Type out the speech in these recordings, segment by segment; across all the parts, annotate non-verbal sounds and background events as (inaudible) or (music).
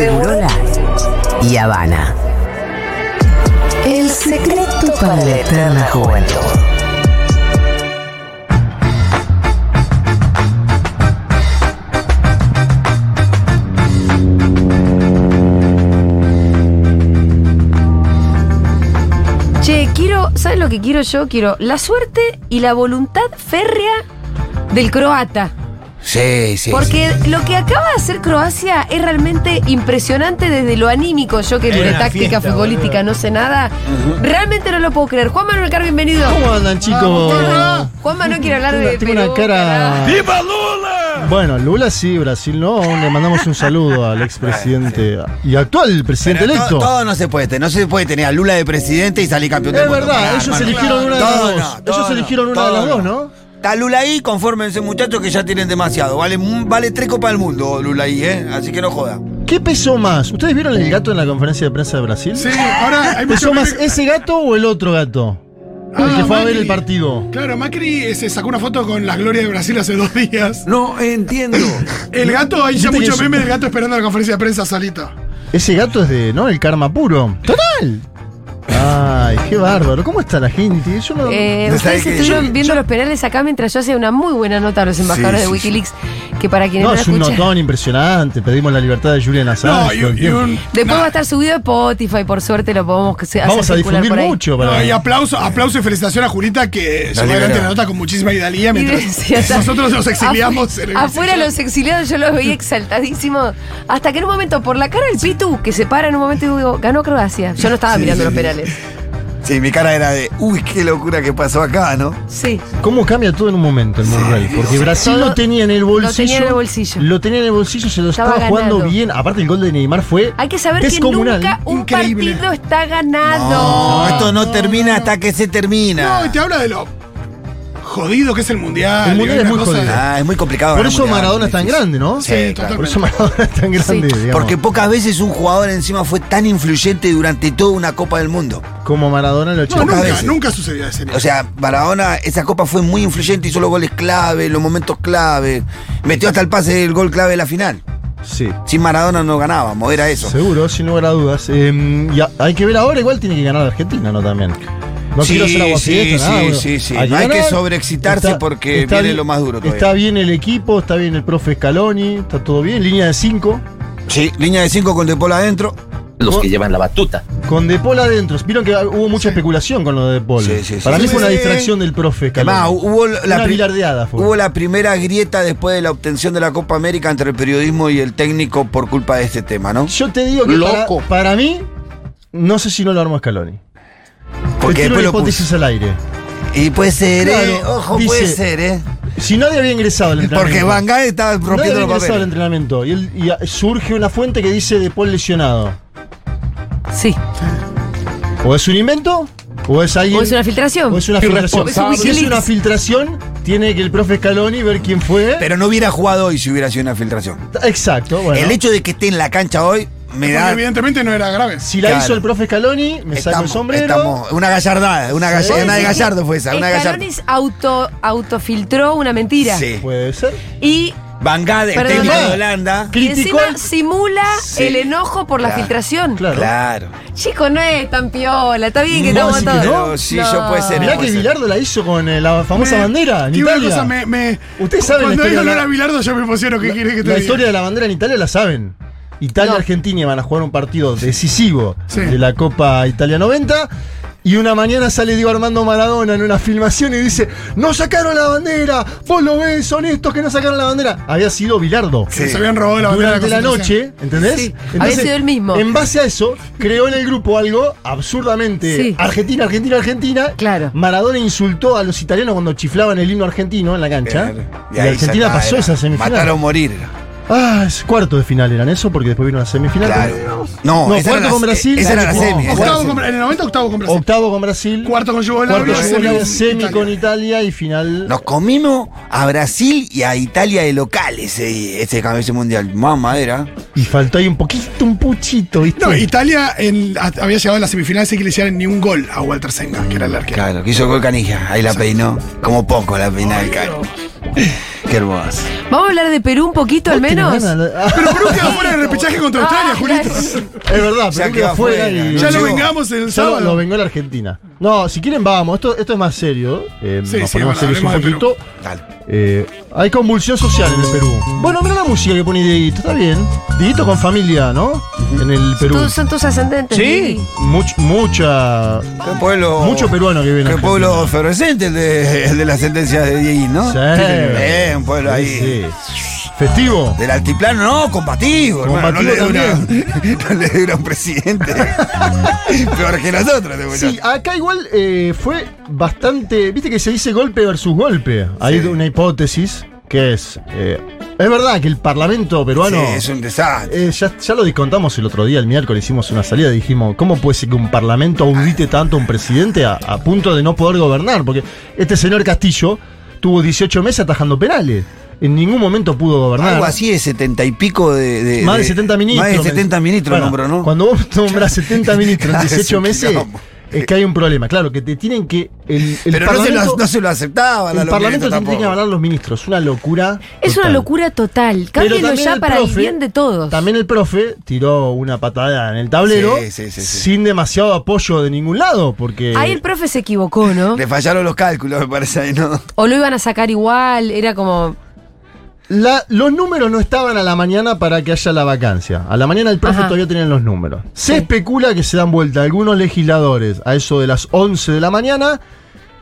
Segurola y Habana. El secreto para la eterna juventud. Che, quiero, ¿sabes lo que quiero yo? Quiero la suerte y la voluntad férrea del croata. Sí, sí. Porque lo que acaba de hacer Croacia es realmente impresionante desde lo anímico. Yo que Es de táctica fiesta, futbolística boludo. no sé nada, realmente no lo puedo creer. Juan Manuel Car, bienvenido. ¿Cómo andan, chicos? Juan Manuel quiere hablar de Tengo una cara-. ¡Viva Lula! Bueno, Lula sí, Brasil no. Le mandamos un saludo al expresidente y actual presidente Pero electo. to- todo no se puede tener. No se puede tener a Lula de presidente y salir campeón del es mundo. verdad, Pará, ellos eligieron una de las dos. no, ellos no, eligieron una de las dos, no. Está Lula ahí, confórmense muchachos que ya tienen demasiado. Vale, vale tres copas del mundo Lula ahí, ¿eh? Así que no joda. ¿Qué pesó más? ¿Ustedes vieron el gato en la conferencia de prensa de Brasil? Sí, ahora hay ¿Pesó mucho más ese gato o el otro gato? el Ah, que fue a ver el partido. Claro, Macri se sacó una foto con las glorias de Brasil hace dos días. No entiendo. (laughs) El gato, hay ya mucho meme del gato esperando la conferencia de prensa solito. Ese gato es de, ¿no? El karma puro. ¡Total! Ay, qué bárbaro. ¿Cómo está la gente? Yo no. Eh, No ustedes estuvieron yo- viendo los penales acá mientras yo hacía una muy buena nota a los embajadores Sí, de sí, Wikileaks, que para quienes no, no, es lo un escuchan. notón impresionante. Pedimos la libertad de Julian No, Assange. y, el y un. Después nah, va a estar subido a Spotify, por suerte lo podemos hacer Vamos a difundir mucho. no, Para... y aplauso, aplauso y felicitación a Julita que llevó adelante la nota con muchísima idalía Y mientras nosotros nos exiliamos. Afu- en el afuera los exiliados yo los veía exaltadísimos. Hasta que en un momento, por la cara del Pitu, que se para en un momento y digo, ganó Croacia. Yo no estaba mirando los penales. (laughs) Sí, mi cara era de, uy, qué locura que pasó acá, ¿no? Sí. ¿Cómo cambia todo en un momento el Murray? Porque Brasil Todo lo tenía en el bolsillo. lo tenía en el bolsillo. Lo tenía en el bolsillo, se lo Estaba estaba, jugando ganado. bien. Aparte, el gol de Neymar fue. Hay que saber que descomunal. nunca un Increíble. partido está ganado. No, esto no termina hasta que se termina. No, y te habla de lo jodido que es el mundial. El mundial es muy cosa jodido. Ah, es muy complicado. Por eso mundial, Maradona es tan grande, ¿no? Sí, totalmente. Por eso Maradona es tan grande. Porque pocas veces un jugador encima fue tan influyente durante toda una Copa del Mundo. Como Maradona en el No, 80. nunca, veces. nunca sucedió ese nivel. O sea, Maradona, esa copa fue muy influyente, hizo los goles clave, los momentos clave. Metió hasta el pase del gol clave de la final. Sí. Sin Maradona no ganábamos, era eso. Seguro, sin lugar a dudas. Eh, y a- hay que ver ahora, igual tiene que ganar Argentina, ¿no? También. No Sí, quiero sí, nada, sí. No hay que sobreexcitarse porque viene bien- lo más duro todavía. Está bien el equipo, está bien el profe Scaloni, está todo bien. Línea de 5, Sí, línea de 5 con De Paul adentro. los que llevan la batuta. con De Paul adentro. Vieron que hubo mucha especulación con lo de De Paul. Sí, sí, sí. Para mí Sí, fue una sí. distracción del profe Además, Scaloni. hubo la, Una pri- bilardeada fue. hubo la primera grieta después de la obtención de la Copa América entre el periodismo y el técnico por culpa de este tema, ¿no? Yo te digo que para, Loco. para mí, no sé si no lo armó Scaloni. Porque después lo hipótesis al aire. Y puede ser, ¿eh? Ojo, dice- puede ser, ¿eh? Si nadie había ingresado al entrenamiento. Porque Van Gaal estaba Nadie rompiendo había los ingresado al entrenamiento. Y, él- y a- surge una fuente que dice De Paul lesionado. Sí. O es un invento, o es alguien. O es una filtración. o es una filtración. Si es una filtración, tiene que el profe Scaloni ver quién fue. Pero no hubiera jugado hoy si hubiera sido una filtración. Exacto, bueno. El hecho de que esté en la cancha hoy me Porque da. evidentemente no era grave. si la Claro. hizo el profe Scaloni, me saco el sombrero. estamos- una gallardada, una, gall- una de Gallardo fue esa, una. Scaloni auto, autofiltró una mentira. Sí. Puede ser. Y, Van Gaal, el Perdón. técnico de Holanda. y Criticó encima el- simula Sí. el enojo por la filtración. Claro. Claro. Chico, no es tan piola. Está bien que No, estamos sí que todos. no. Sí, yo puede ser. Mirá puede que ser. Bilardo la hizo con eh, la famosa Me- bandera en y una Italia. cosa, me, me- Ustedes saben la Cuando digo no la- era Bilardo, yo me emociono. ¿Qué quieres que te La diga? historia de la bandera en Italia la saben. Italia No. Argentina van a jugar un partido decisivo Sí. de la Copa Italia 90. Y una mañana sale Diego Armando Maradona en una filmación y dice: ¡No sacaron la bandera! ¡Vos lo ves! Son estos que no sacaron la bandera. Había sido Bilardo. Se habían robado la bandera de Durante la noche, ¿entendés? Sí, había sido el mismo. En base a eso, creó en el grupo algo absurdamente Sí. Argentina, Argentina, Argentina. Claro. Maradona insultó a los italianos cuando chiflaban el himno argentino en la cancha. Claro. Y, Argentina pasó era. esa semifinal. Matar o morir. Ah, es cuarto de final eran eso, porque después vino la semifinal. Claro. No, No, esa era cuarto la- con Brasil. Esa era la No, semi. Octavo con- en el 90, octavo con Brasil. Octavo con Brasil. Cuarto con Yugoslavia. Cuarto semi semi Italia. con Italia y final. Nos comimos a Brasil y a Italia de local ese, ese, ese mundial. Más madera. Y faltó ahí un poquito, un puchito, ¿viste? No, Italia en- a- había llegado a la semifinal sin que le hicieran ni un gol a Walter Senga, que era el arquero. Claro, que hizo gol canija. Ahí la peinó. Como poco la peinó el. Qué hermoso. Vamos a hablar de Perú un poquito al ¿Vos tenés menos. Ah, Pero Perú quedó fuera del repechaje contra Australia, Ah, Julito. es verdad, Ya pero quedó y. ¿no? Ya lo llegó. vengamos el Ya lo, sábado. lo vengó la Argentina. No, si quieren vamos, esto, esto es más serio. eh, Sí, nos sí, ponemos bueno, serios un hablemos de poquito. Dale. Eh, hay convulsión social en el Perú. Bueno, mira la música que pone Dieguito, está bien. Dieguito con familia, ¿no? En el Perú. Todos son tus ascendentes. Sí. Much- mucha. Qué pueblo. Mucho peruano que viene. Qué pueblo efervescente el de, el de la sentencia de Dieguín, ¿no? Sí. Eh, un pueblo ahí. Sí, sí. Festivo. Del altiplano, no, combativo, hermano. No le, Combativo una, (laughs) no le dé una a un presidente. (laughs) Peor que nosotros, de Sí, acá igual eh, fue bastante. Viste que se dice golpe versus golpe. Hay Sí. una hipótesis que es. eh, es verdad que el Parlamento peruano. Sí, es un desastre. Eh, ya, ya lo discontamos el otro día, el miércoles hicimos una salida y dijimos, ¿cómo puede ser que un parlamento audite tanto a un presidente a, a punto de no poder gobernar? Porque este señor Castillo tuvo 18 meses atajando penales. En ningún momento pudo gobernar. Algo así de setenta y pico de. de- Más de 70 ministros. Más de 70 ministros Bueno, nombró, ¿no? Cuando vos (laughs) nombras 70 ministros en Es 18 un meses, es que hay un problema. Claro, que te tienen que. El, el Pero no se, parlamento, lo, no se lo aceptaban el parlamento ministros tiene que avalar los ministros. Una locura. Es una locura total. También ya el para el bien de todos. También el profe tiró una patada en el tablero Sí, sí, sí, sí. sin demasiado apoyo de ningún lado, porque Ahí el profe se equivocó, ¿no? Le fallaron los cálculos, me parece ahí, ¿no? O lo iban a sacar igual, era como. La- los números no estaban a la mañana para que haya la vacancia. A la mañana el profe Ajá. todavía tenía los números. Se Sí. especula que se dan vuelta algunos legisladores a eso de las 11 de la mañana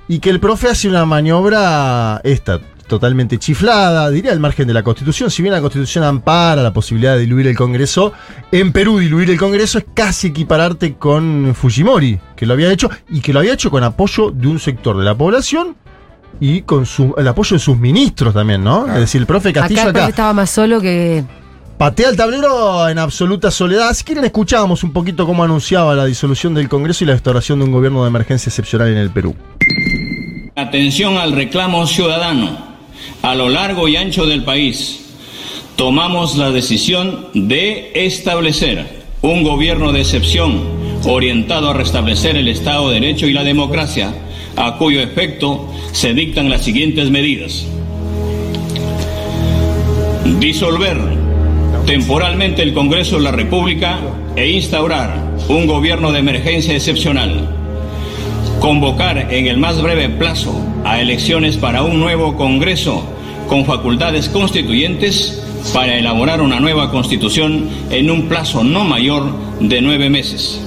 y que el profe hace una maniobra esta totalmente chiflada, diría al margen de la Constitución. Si bien la Constitución ampara la posibilidad de diluir el Congreso, en Perú diluir el Congreso es casi equipararte con Fujimori, que lo había hecho y que lo había hecho con apoyo de un sector de la población y con su, el apoyo de sus ministros también, ¿no? Es decir, el profe Castillo Acá el acá, estaba más solo que. patea el tablero en absoluta soledad. Si quieren, escuchábamos un poquito cómo anunciaba la disolución del Congreso y la restauración de un gobierno de emergencia excepcional en el Perú. Atención al reclamo ciudadano. A lo largo y ancho del país, tomamos la decisión de establecer un gobierno de excepción orientado a restablecer el Estado de Derecho y la democracia, a cuyo efecto se dictan las siguientes medidas. Disolver temporalmente el Congreso de la República e instaurar un gobierno de emergencia excepcional convocar en el más breve plazo a elecciones para un nuevo Congreso con facultades constituyentes para elaborar una nueva constitución en un plazo no mayor de nueve meses.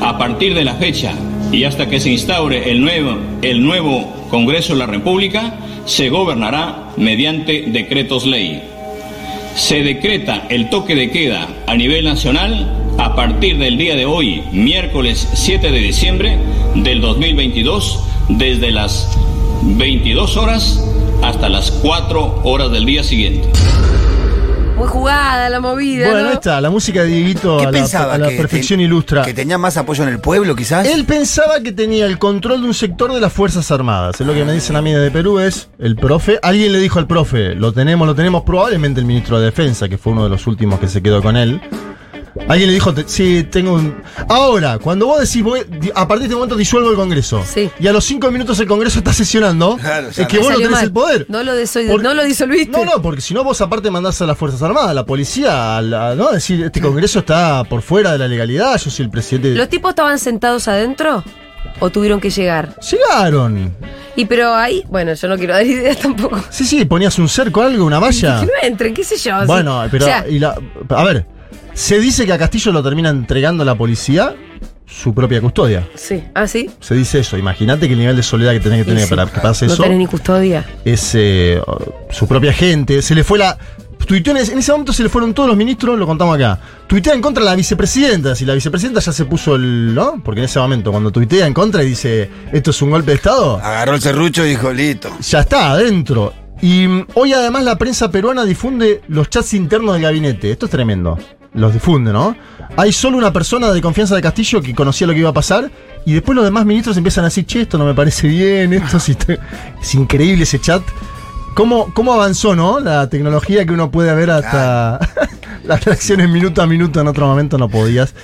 A partir de la fecha y hasta que se instaure el nuevo, el nuevo Congreso de la República, se gobernará mediante decretos ley. Se decreta el toque de queda a nivel nacional a partir del día de hoy, miércoles 7 de diciembre del 2022, desde las 22 horas hasta las 4 horas del día siguiente. Muy jugada la movida. Bueno, ¿no? ahí está, la música de Dieguito ¿Qué a la, pensaba? a la que perfección te- ilustra. Que tenía más apoyo en el pueblo, quizás. Él pensaba que tenía el control de un sector de las Fuerzas Armadas. Es lo que me dicen a mí de Perú, es el profe. Alguien le dijo al profe, lo tenemos, lo tenemos, probablemente el ministro de Defensa, que fue uno de los últimos que se quedó con él. Alguien le dijo, sí, tengo un... Ahora, cuando vos decís, voy- a partir de este momento disuelvo el Congreso, Sí. y a los cinco minutos el Congreso está sesionando, Claro, es que no. vos no tenés mal. el poder. No lo, deso- Por- no lo disolviste. No, no, porque si no vos aparte mandás a las Fuerzas Armadas, a la policía, a la- ¿no? Decir, este Congreso está por fuera de la legalidad, yo soy el presidente... ¿Los tipos estaban sentados adentro? ¿O tuvieron que llegar? Llegaron. Y pero ahí, bueno, yo no quiero dar (laughs) ideas tampoco. Sí, sí, ponías un cerco, algo, una valla. (laughs) Que no entren, qué sé yo. Bueno, pero. O sea, y la- a ver, se dice que a Castillo lo termina entregando a la policía su propia custodia. sí. ¿Ah, sí? Se dice eso. Imagínate que el nivel de soledad que tenés que tener sí. para que pase No eso. tenés ni custodia. Es eh, su propia gente. Se le fue la. Tuiteó en ese, en ese momento se le fueron todos los ministros, lo contamos acá. Tuitea en contra de la vicepresidenta. Si la vicepresidenta ya se puso el. ¿No? Porque en ese momento, cuando tuitea en contra y dice esto es un golpe de Estado, Agarró el serrucho y dijo, listo. ya está adentro. Y mm, hoy además la prensa peruana difunde los chats internos del gabinete. Esto es tremendo. Los difunde, ¿no? Hay solo una persona de confianza de Castillo que conocía lo que iba a pasar y después los demás ministros empiezan a decir, che, esto no me parece bien, esto sí está-". (laughs) Es increíble ese chat. ¿Cómo, ¿Cómo avanzó, no? La tecnología que uno puede ver hasta (laughs) las reacciones minuto a minuto, en otro momento no podías.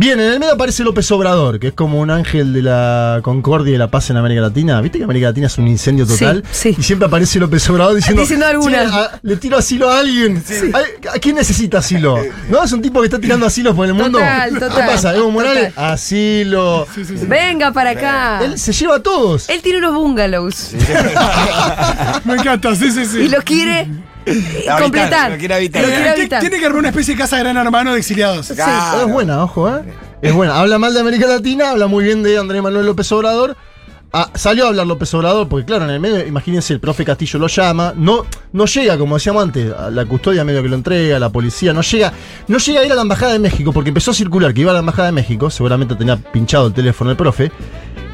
Bien, en el medio aparece López Obrador, que es como un ángel de la concordia y la paz en América Latina. ¿Viste que América Latina es un incendio total? Sí, sí. Y siempre aparece López Obrador diciendo. Diciendo alguna. "Che, a- le tiro asilo a alguien. Ay, ¿A quién necesita asilo? ¿No? Es un tipo que está tirando asilos por el mundo. Total, total, ¿Qué pasa? Evo Morales, total. asilo. Venga para acá. Él se lleva a todos. Él tiene unos bungalows (laughs) Me encanta, sí, sí, sí. y los quiere Habitar, completar. lo quiere habitar. Lo quiere Tiene- habitar. Tiene que armar una especie de casa de gran hermano de exiliados. Claro. Es buena, ojo, ¿eh? Es buena. Habla mal de América Latina, habla muy bien de Andrés Manuel López Obrador. Ah, salió a hablar López Obrador, porque claro, en el medio, imagínense, el profe Castillo lo llama, no, no llega, como decíamos antes, a la custodia medio que lo entrega, la policía, no llega, no llega a ir a la Embajada de México, porque empezó a circular que iba a la Embajada de México, seguramente tenía pinchado el teléfono el profe,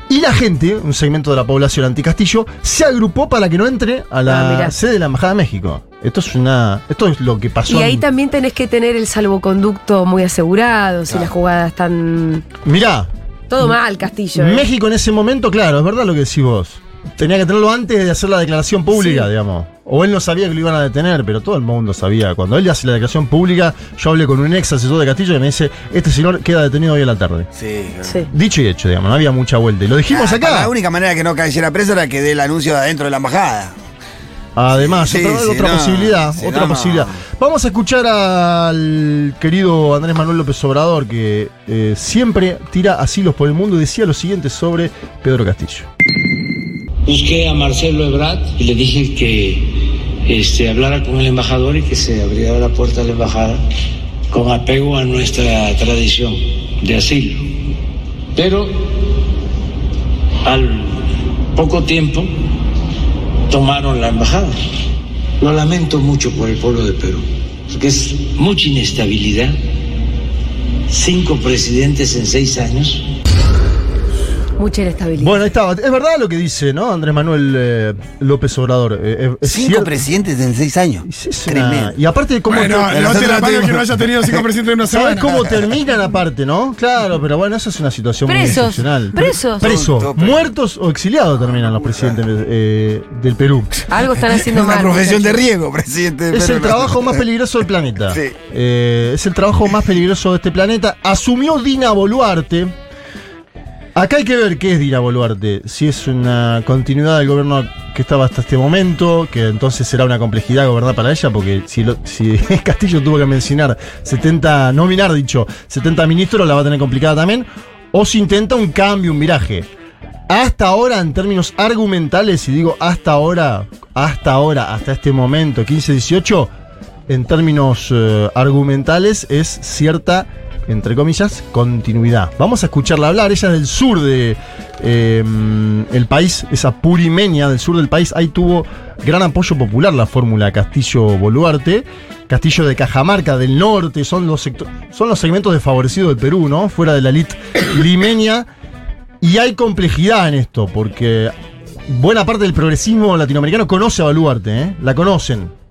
y la gente, un segmento de la población anticastillo, se agrupó para que no entre a Ah, la mirá. sede de la Embajada de México. Esto es una. Esto es lo que pasó. Y ahí en- también tenés que tener el salvoconducto muy asegurado, si las jugadas están. Mirá, Todo mal, Castillo. ¿eh? México en ese momento, claro, es verdad lo que decís vos. Tenía que tenerlo antes de hacer la declaración pública, Sí. digamos. O él no sabía que lo iban a detener, pero todo el mundo sabía. Cuando él hace la declaración pública, yo hablé con un ex asesor de Castillo y me dice, este señor queda detenido hoy a la tarde. Sí, claro. Sí. Dicho y hecho, digamos, no había mucha vuelta. Y lo dijimos Ah, acá. La única manera de que no cayera preso era que dé el anuncio de adentro de la embajada. Además, Sí, otra, sí, otra no, posibilidad, otra no, no. posibilidad. Vamos a escuchar al querido Andrés Manuel López Obrador, que eh, siempre tira asilos por el mundo y decía lo siguiente sobre Pedro Castillo. Busqué a Marcelo Ebrard y le dije que este, hablara con el embajador y que se abriera la puerta de la embajada con apego a nuestra tradición de asilo. Pero al poco tiempo tomaron la embajada. Lo lamento mucho por el pueblo de Perú, porque es mucha inestabilidad. Cinco presidentes en seis años. Mucha inestabilidad. Bueno, ahí estaba. Es verdad lo que dice, ¿no? Andrés Manuel eh, López Obrador. Eh, es Cinco cierto. presidentes en seis años. Es- es una- Tremendo. Y aparte, ¿cómo, Bueno, ter- levante la tenemos- que no haya tenido cinco presidentes en una ¿sabes semana. cómo terminan aparte, no? Claro, pero bueno, eso es una situación muy Presos, excepcional. presos. Presos, muertos o exiliados terminan los presidentes eh, del Perú. Algo están Es haciendo una mal. profesión de riesgo, presidente. Es pero el no. trabajo más peligroso del planeta. Sí. Eh, es el trabajo más peligroso de este planeta. Asumió Dina Boluarte. Acá hay que ver qué es Dina Boluarte. Si es una continuidad del gobierno que estaba hasta este momento, que entonces será una complejidad gobernar para ella, porque si, lo- si (laughs) Castillo tuvo que mencionar 70, nominar dicho, 70 ministros, la va a tener complicada también. O si intenta un cambio, un viraje. Hasta ahora, en términos argumentales, y digo hasta ahora, hasta ahora, hasta este momento, 15-18, en términos eh, argumentales, es cierta, entre comillas, continuidad. Vamos a escucharla hablar. Ella es del sur de eh, país, esa purimeña del sur del país. Ahí tuvo gran apoyo popular la fórmula Castillo-Boluarte. Castillo de Cajamarca del norte, son los, son los segmentos desfavorecidos del Perú, ¿no? Fuera de la elite limeña. Y hay complejidad en esto, porque buena parte del progresismo latinoamericano conoce a Boluarte, ¿eh? La conocen.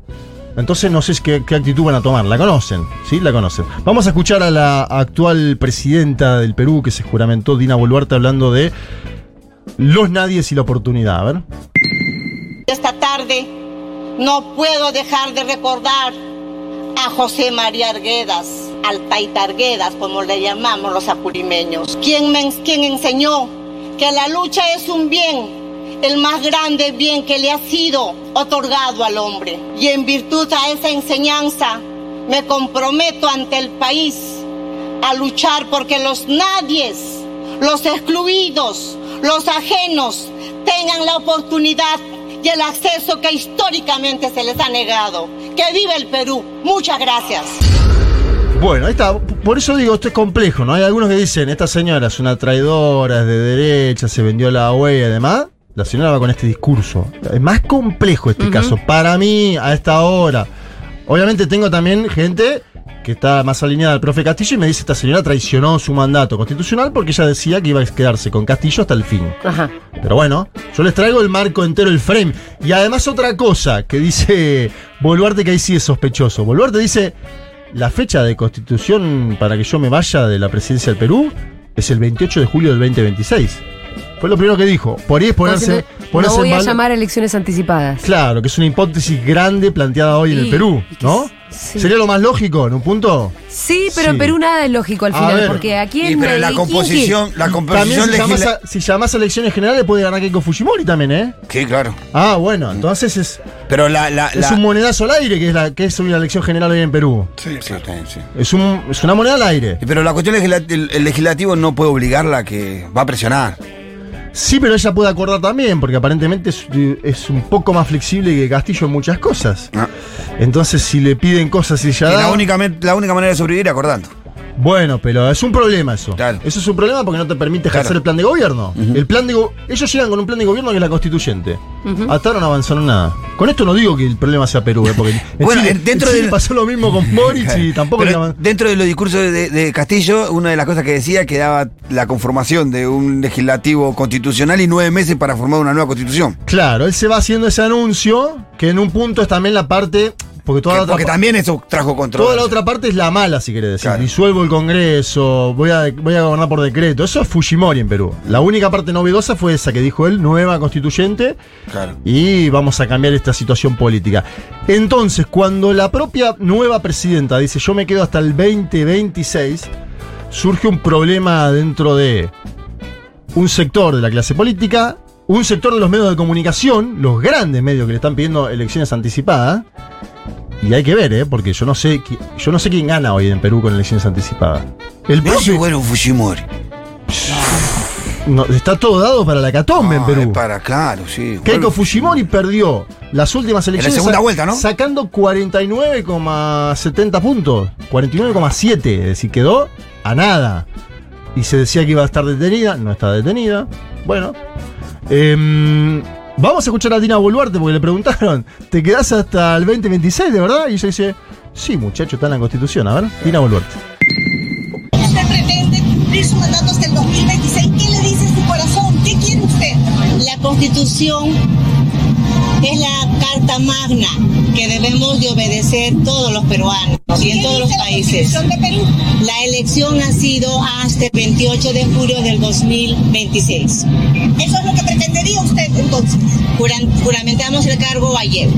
Entonces no sé qué, qué actitud van a tomar. La conocen, ¿sí? La conocen. Vamos a escuchar a la actual presidenta del Perú que se juramentó, Dina Boluarte, hablando de los nadies y la oportunidad. A ver. Esta tarde no puedo dejar de recordar a José María Arguedas, Altaita Arguedas, como le llamamos los apurimeños, quien, me, quien enseñó que la lucha es un bien, el más grande bien que le ha sido otorgado al hombre. Y en virtud a esa enseñanza me comprometo ante el país a luchar porque los nadies, los excluidos, los ajenos tengan la oportunidad y el acceso que históricamente se les ha negado. Que viva el Perú. Muchas gracias. Bueno, ahí está. Por eso digo, esto es complejo, ¿no? Hay algunos que dicen, esta señora es una traidora, es de derecha, se vendió la huella y demás. La señora va con este discurso. Es más complejo este caso. Para mí, a esta hora. Obviamente tengo también gente que está más alineada al profe Castillo y me dice, esta señora traicionó su mandato constitucional porque ella decía que iba a quedarse con Castillo hasta el fin. Ajá. Pero bueno, yo les traigo el marco entero, el frame. Y además otra cosa que dice Boluarte que ahí sí es sospechoso. Boluarte dice, la fecha de constitución para que yo me vaya de la presidencia del Perú es el 28 de julio del 2026. Fue lo primero que dijo. Por ahí es ponerse, Entonces, ponerse no voy en a llamar a elecciones anticipadas. Claro, que es una hipótesis grande planteada hoy en el Perú, que ¿no? Sí. ¿Sería lo más lógico en un punto? Sí, pero Sí. Perú nada es lógico al A final, ver. porque aquí en pero la composición, la También composición si legisla- a, si llamás a elecciones generales puede ganar Keiko Fujimori también, ¿eh? Sí, claro. Ah, bueno, entonces es, Pero la, la, es la- un monedazo al aire que es, la, que es una elección general hoy en Perú. Sí, Sí, sí. Es, un, es una moneda al aire. Pero la cuestión legisla- el, el legislativo no puede obligarla a que va a presionar. Sí, pero ella puede acordar también, porque aparentemente es, es un poco más flexible que Castillo en muchas cosas. Ah. Entonces, si le piden cosas y ella Y da- la, única, la única manera de sobrevivir es acordando. Bueno, pero es un problema eso. Claro. Eso es un problema porque no te permite ejercer Claro. el plan de gobierno. El plan de go- ellos llegan con un plan de gobierno que es la constituyente. Hasta ahora no avanzaron nada. Con esto no digo que el problema sea Perú, ¿eh? porque (laughs) en Bueno, Chile, dentro en Chile del- pasó lo mismo con Boric y (laughs) tampoco Pero dentro de los discursos de, de Castillo, una de las cosas que decía que daba la conformación de un legislativo constitucional y nueve meses para formar una nueva constitución. Claro, él se va haciendo ese anuncio, que en un punto es también la parte. Porque toda Que- la otra porque pa- también eso trajo control. Toda la otra parte es la mala, si querés decir. Claro. Disuelvo el Congreso, voy a, voy a gobernar por decreto. Eso es Fujimori en Perú. La única parte novedosa fue esa que dijo él, nueva constituyente, Claro. y vamos a cambiar esta situación política. Entonces, cuando la propia nueva presidenta dice yo me quedo hasta el 2026, surge un problema dentro de un sector de la clase política, un sector de los medios de comunicación, los grandes medios que le están pidiendo elecciones anticipadas. Y hay que ver, ¿eh? Porque yo no sé yo no sé quién gana hoy en Perú con elecciones anticipadas. El propio- bueno Fujimori. no, está todo dado para la catombe en Perú. es para, claro, sí. Keiko Fujimori perdió las últimas elecciones. segunda sa- vuelta, ¿no? Sacando 49,70 puntos. 49,7. Es decir, quedó a nada. Y se decía que iba a estar detenida. No está detenida. Bueno. Em, vamos a escuchar a Dina Boluarte porque le preguntaron: ¿te quedás hasta el 2026 de verdad? Y ella dice: Sí, muchacho, está en la constitución. A ver, Dina Boluarte. Usted pretende cumplir su mandato hasta el 2026. ¿Qué le dice su corazón? ¿Qué quiere usted? La constitución es la carta magna que debemos de obedecer todos los peruanos y en ¿Qué todos los la países. Constitución de Perú? La elección ha sido hasta el 28 de julio del 2026. Eso es lo que pretendería usted entonces. Juramentamos el cargo ayer.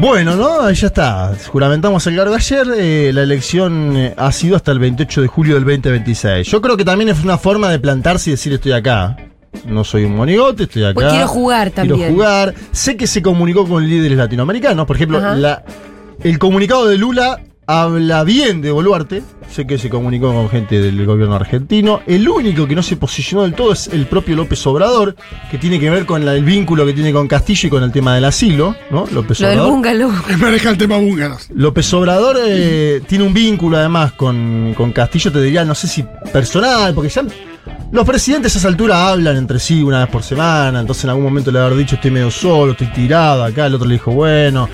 Bueno, ¿no? Ahí ya está. Juramentamos el cargo ayer. eh, la elección eh, ha sido hasta el 28 de julio del 2026. Yo creo que también es una forma de plantarse y decir estoy acá. No soy un monigote, estoy acá. Pues quiero jugar Quiero también. jugar. Sé que se comunicó con líderes latinoamericanos. Por ejemplo, la- el comunicado de Lula habla bien de Boluarte. Sé que se comunicó con gente del gobierno argentino. El único que no se posicionó del todo es el propio López Obrador, que tiene que ver con la- el vínculo que tiene con Castillo y con el tema del asilo, ¿no? López Lo del Obrador. bungalow. Maneja el tema búngaros. López Obrador eh, tiene un vínculo además con, con Castillo, te diría, no sé si personal, porque ya los presidentes a esa altura hablan entre sí una vez por semana, entonces en algún momento le haber dicho estoy medio solo, estoy tirado acá, el otro le dijo, bueno,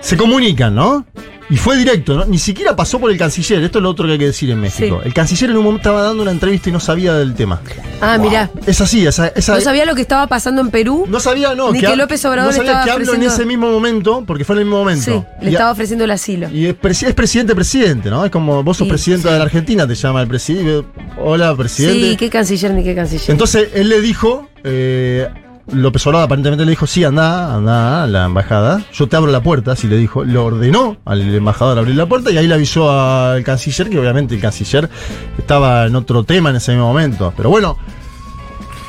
se comunican, ¿no? Y fue directo, ¿no? Ni siquiera pasó por el canciller, esto es lo otro que hay que decir en México. Sí. El canciller en un momento estaba dando una entrevista y no sabía del tema. Ah, mirá. Es así, esa... esa No sabía lo que estaba pasando en Perú. no sabía, no. Ni que López Obrador no sabía estaba que hablo en ese mismo momento, porque fue en el mismo momento. Sí, le Y a- estaba ofreciendo el asilo. y es, presi- es presidente, presidente, ¿no? Es como vos sos Sí, presidenta sí. de la Argentina, te llama el presidente. Hola, presidente. Sí, qué canciller ni qué canciller. Entonces él le dijo, eh, López Obrador aparentemente le dijo, sí, anda, anda a la embajada. Yo te abro la puerta, así le dijo. Le ordenó al embajador abrir la puerta y ahí le avisó al canciller, que obviamente el canciller estaba en otro tema en ese momento. Pero bueno,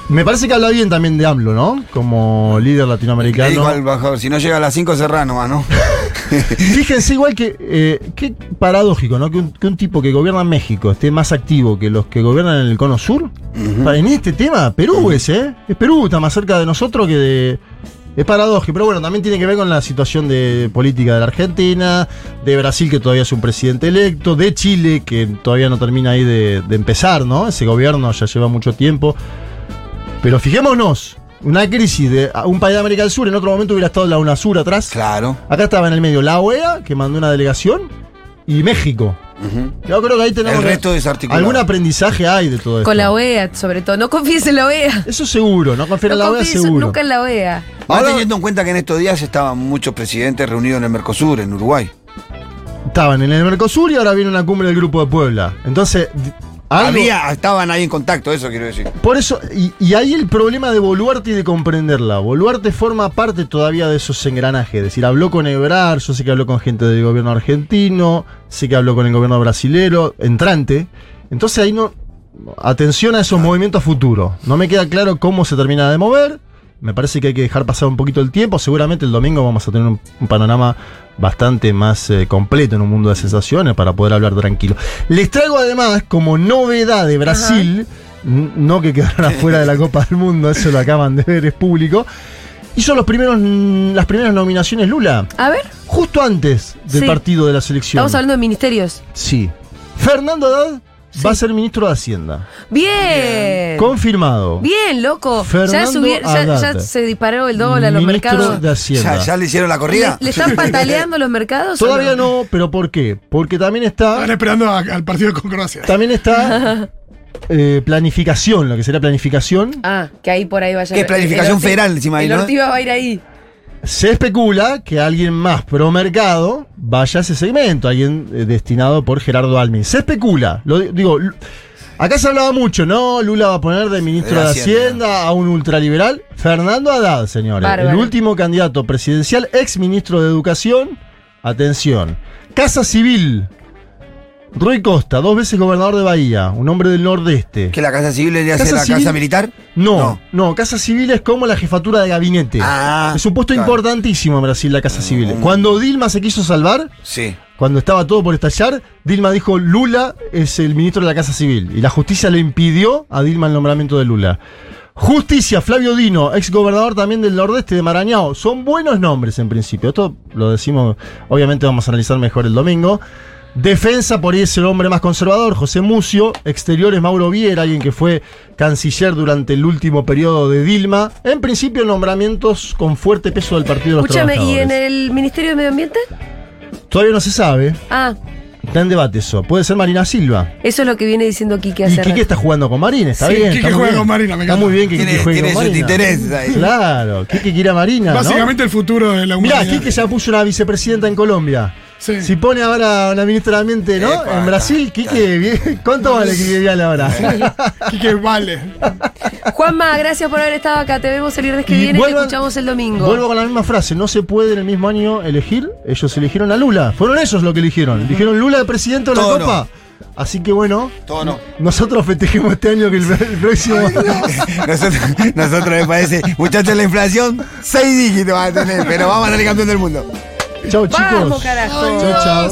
me parece que habla bien también de AMLO, ¿no? Como líder Le latinoamericano. al embajador, si no llega a las 5 cerrá nomás, ¿no? (laughs) Fíjense igual que, eh, qué paradójico, ¿no? Que un, que un tipo que gobierna México esté más activo que los que gobiernan en el cono sur. En este tema, Perú es, ¿eh? Es Perú, está más cerca de nosotros que de... Es paradójico, pero bueno, también tiene que ver con la situación de política de la Argentina, de Brasil que todavía es un presidente electo, de Chile que todavía no termina ahí de, de empezar, ¿no? Ese gobierno ya lleva mucho tiempo. Pero fijémonos, una crisis de un país de América del Sur, en otro momento hubiera estado la UNASUR atrás. Claro. Acá estaba en el medio la OEA, que mandó una delegación, y México. Yo creo que ahí tenemos. El resto desarticulado. Algún aprendizaje hay de todo esto. Con la OEA, sobre todo. No confíes en la OEA. Eso seguro, no No en la OEA confíes seguro. nunca en la OEA. Más Ahora- teniendo en cuenta que en estos días estaban muchos presidentes reunidos en el Mercosur, en Uruguay. Estaban en el Mercosur y ahora viene una cumbre del Grupo de Puebla. Entonces, Algo- Había, estaban ahí en contacto, eso quiero decir. Por eso, y, y ahí el problema de Boluarte y de comprenderla. Boluarte forma parte todavía de esos engranajes. Es decir, habló con Ebrard, yo sé que habló con gente del gobierno argentino, sé que habló con el gobierno brasilero, entrante. Entonces ahí no. Atención a esos movimientos futuros. No me queda claro cómo se termina de mover. Me parece que hay que dejar pasar un poquito el tiempo. Seguramente el domingo vamos a tener un, un panorama bastante más eh, completo en un mundo de sensaciones para poder hablar tranquilo. Les traigo además, como novedad de Brasil, no que quedaron (laughs) afuera de la Copa del Mundo, eso lo acaban de ver, es público. Hizo los primeros, las primeras nominaciones Lula, A ver, justo antes del Sí. partido de la selección. estamos hablando de ministerios. Sí. Fernando Haddad va a ser ministro de Hacienda. Bien. Confirmado. Bien, loco. Ya, ya, se disparó el dólar, los Ministro mercados. de Hacienda. ¿Ya, ya le hicieron la ¿Le, corrida? le están pataleando los mercados? Todavía no, pero ¿por qué? Porque también está. Están esperando a- al partido con Croacia. También está (laughs) eh, planificación, lo que sería planificación. Ah, que ahí por ahí vaya. Que es planificación el federal encima ahí, El ¿no? Va a ir ahí. Se especula que alguien más pro mercado vaya a ese segmento, alguien eh, destinado por Gerardo Almin. Se especula, lo di- digo, acá se hablaba mucho, ¿no? Lula va a poner de ministro De de Hacienda. Hacienda, a un ultraliberal. Fernando Haddad, señores, Bárbaro. el último candidato presidencial, ex ministro de Educación. Atención, Casa Civil. Roy Costa, dos veces gobernador de Bahía, un hombre del nordeste. ¿Que la Casa Civil le hace la Civil- Casa Militar? No, no, Casa Civil es como la jefatura de gabinete. Ah, es un puesto claro. importantísimo en Brasil, la Casa Civil. Cuando Dilma se quiso salvar, Sí. cuando estaba todo por estallar, Dilma dijo Lula es el ministro de la Casa Civil. Y la justicia le impidió a Dilma el nombramiento de Lula. Justicia, Flavio Dino, ex gobernador también del nordeste de Marañao. Son buenos nombres en principio. Esto lo decimos, obviamente vamos a analizar mejor el domingo. Defensa, por ahí es el hombre más conservador, José Mucio. Exteriores, Mauro Viera, alguien que fue canciller durante el último periodo de Dilma. En principio, nombramientos con fuerte peso del Partido de los Escúchame, ¿y en el Ministerio de Medio Ambiente? Todavía no se sabe. Ah, Está en debate eso. Puede ser Marina Silva. eso es lo que viene diciendo Quique Y hace Quique rato. está jugando con Marina, está Sí, bien. Quique está muy juega bien. con Marina, me Está muy bien que Quique juegue tiene con sus Marina. intereses ahí. Claro, Quique quiere a Marina. ¿no? Básicamente el futuro de la Mirá, humanidad. Quique ya puso una vicepresidenta en Colombia. Sí. Si pone ahora una ministra de Ambiente, ¿no? Epa, en Brasil, Quique, (laughs) ¿cuánto vale Quique Vial ahora? Quique vale. Juanma, gracias por haber estado acá. Te vemos el viernes que Y viene y te escuchamos el domingo. Vuelvo con la misma frase, no se puede en el mismo año elegir. Ellos eligieron a Lula. Fueron ellos los que eligieron. Eligieron Lula de presidente de la Todo no. Copa. Así que bueno, Todo no. nosotros festejemos este año que el, el próximo. (laughs) Nosotros, nosotros me parece, muchachos, la inflación, seis dígitos va a tener, pero vamos a salir campeón del mundo. Tchau, chicos. Vamos. Tchau, tchau.